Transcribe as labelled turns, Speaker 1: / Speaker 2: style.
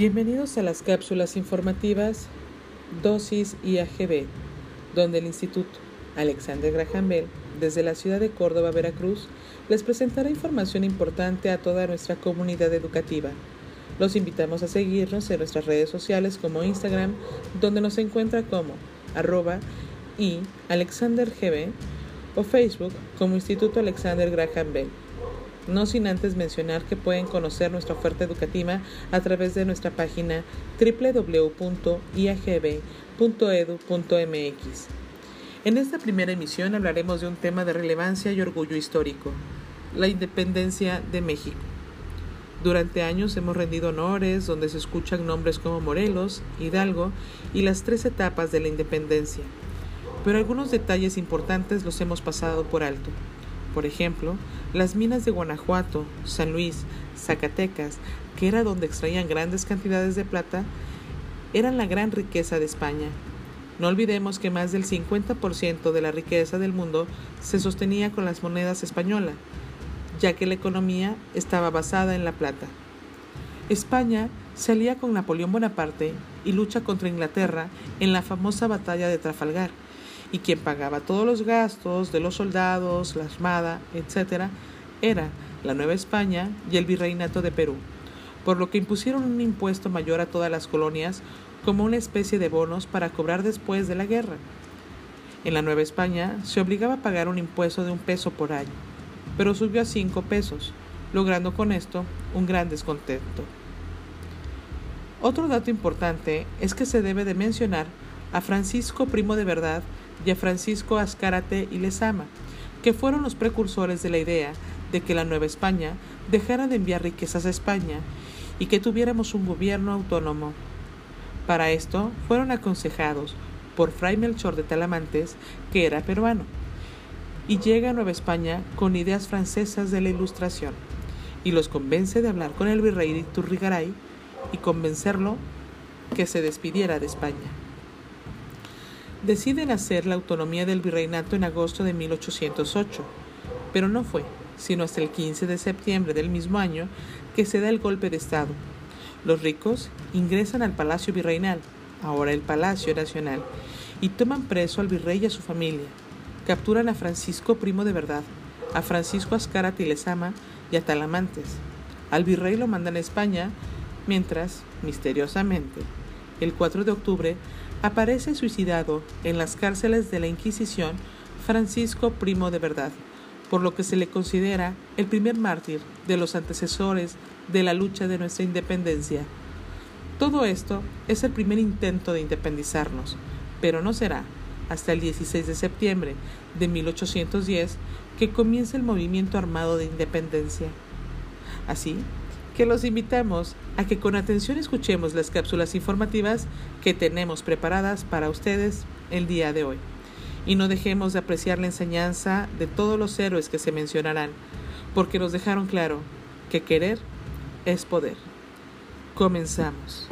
Speaker 1: Bienvenidos a las cápsulas informativas Dosis IAGB, donde el Instituto Alexander Graham Bell, desde la ciudad de Córdoba, Veracruz, les presentará información importante a toda nuestra comunidad educativa. Los invitamos a seguirnos en nuestras redes sociales como Instagram, donde nos encuentra como arroba y alexandergb o Facebook como Instituto Alexander Graham Bell no sin antes mencionar que pueden conocer nuestra oferta educativa a través de nuestra página www.iagb.edu.mx. En esta primera emisión hablaremos de un tema de relevancia y orgullo histórico, la independencia de México. Durante años hemos rendido honores donde se escuchan nombres como Morelos, Hidalgo y las tres etapas de la independencia, pero algunos detalles importantes los hemos pasado por alto. Por ejemplo, las minas de Guanajuato, San Luis, Zacatecas, que era donde extraían grandes cantidades de plata, eran la gran riqueza de España. No olvidemos que más del 50% de la riqueza del mundo se sostenía con las monedas españolas, ya que la economía estaba basada en la plata. España se alía con Napoleón Bonaparte y lucha contra Inglaterra en la famosa batalla de Trafalgar, y quien pagaba todos los gastos de los soldados, la armada, etc., era la Nueva España y el Virreinato de Perú, por lo que impusieron un impuesto mayor a todas las colonias como una especie de bonos para cobrar después de la guerra. En la Nueva España se obligaba a pagar un impuesto de un peso por año, pero subió a cinco pesos, logrando con esto un gran descontento. Otro dato importante es que se debe de mencionar a Francisco Primo de Verdad y a Francisco Azcárate y Lezama, que fueron los precursores de la idea de que la Nueva España dejara de enviar riquezas a España y que tuviéramos un gobierno autónomo. Para esto fueron aconsejados por Fray Melchor de Talamantes, que era peruano, y llega a Nueva España con ideas francesas de la Ilustración, y los convence de hablar con el virrey de Iturrigaray y convencerlo que se despidiera de España deciden hacer la autonomía del virreinato en agosto de 1808, pero no fue sino hasta el 15 de septiembre del mismo año que se da el golpe de Estado. Los ricos ingresan al Palacio Virreinal, ahora el Palacio Nacional, y toman preso al virrey y a su familia. Capturan a Francisco Primo de Verdad, a Francisco Azcárate y Lezama y a Talamantes. Al virrey lo mandan a España, mientras, misteriosamente, el 4 de octubre aparece suicidado en las cárceles de la Inquisición Francisco Primo de Verdad, por lo que se le considera el primer mártir de los antecesores de la lucha de nuestra independencia. Todo esto es el primer intento de independizarnos, pero no será hasta el 16 de septiembre de 1810 que comienza el movimiento armado de independencia. Así que los invitamos a que con atención escuchemos las cápsulas informativas que tenemos preparadas para ustedes el día de hoy. Y no dejemos de apreciar la enseñanza de todos los héroes que se mencionarán, porque nos dejaron claro que querer es poder. Comenzamos.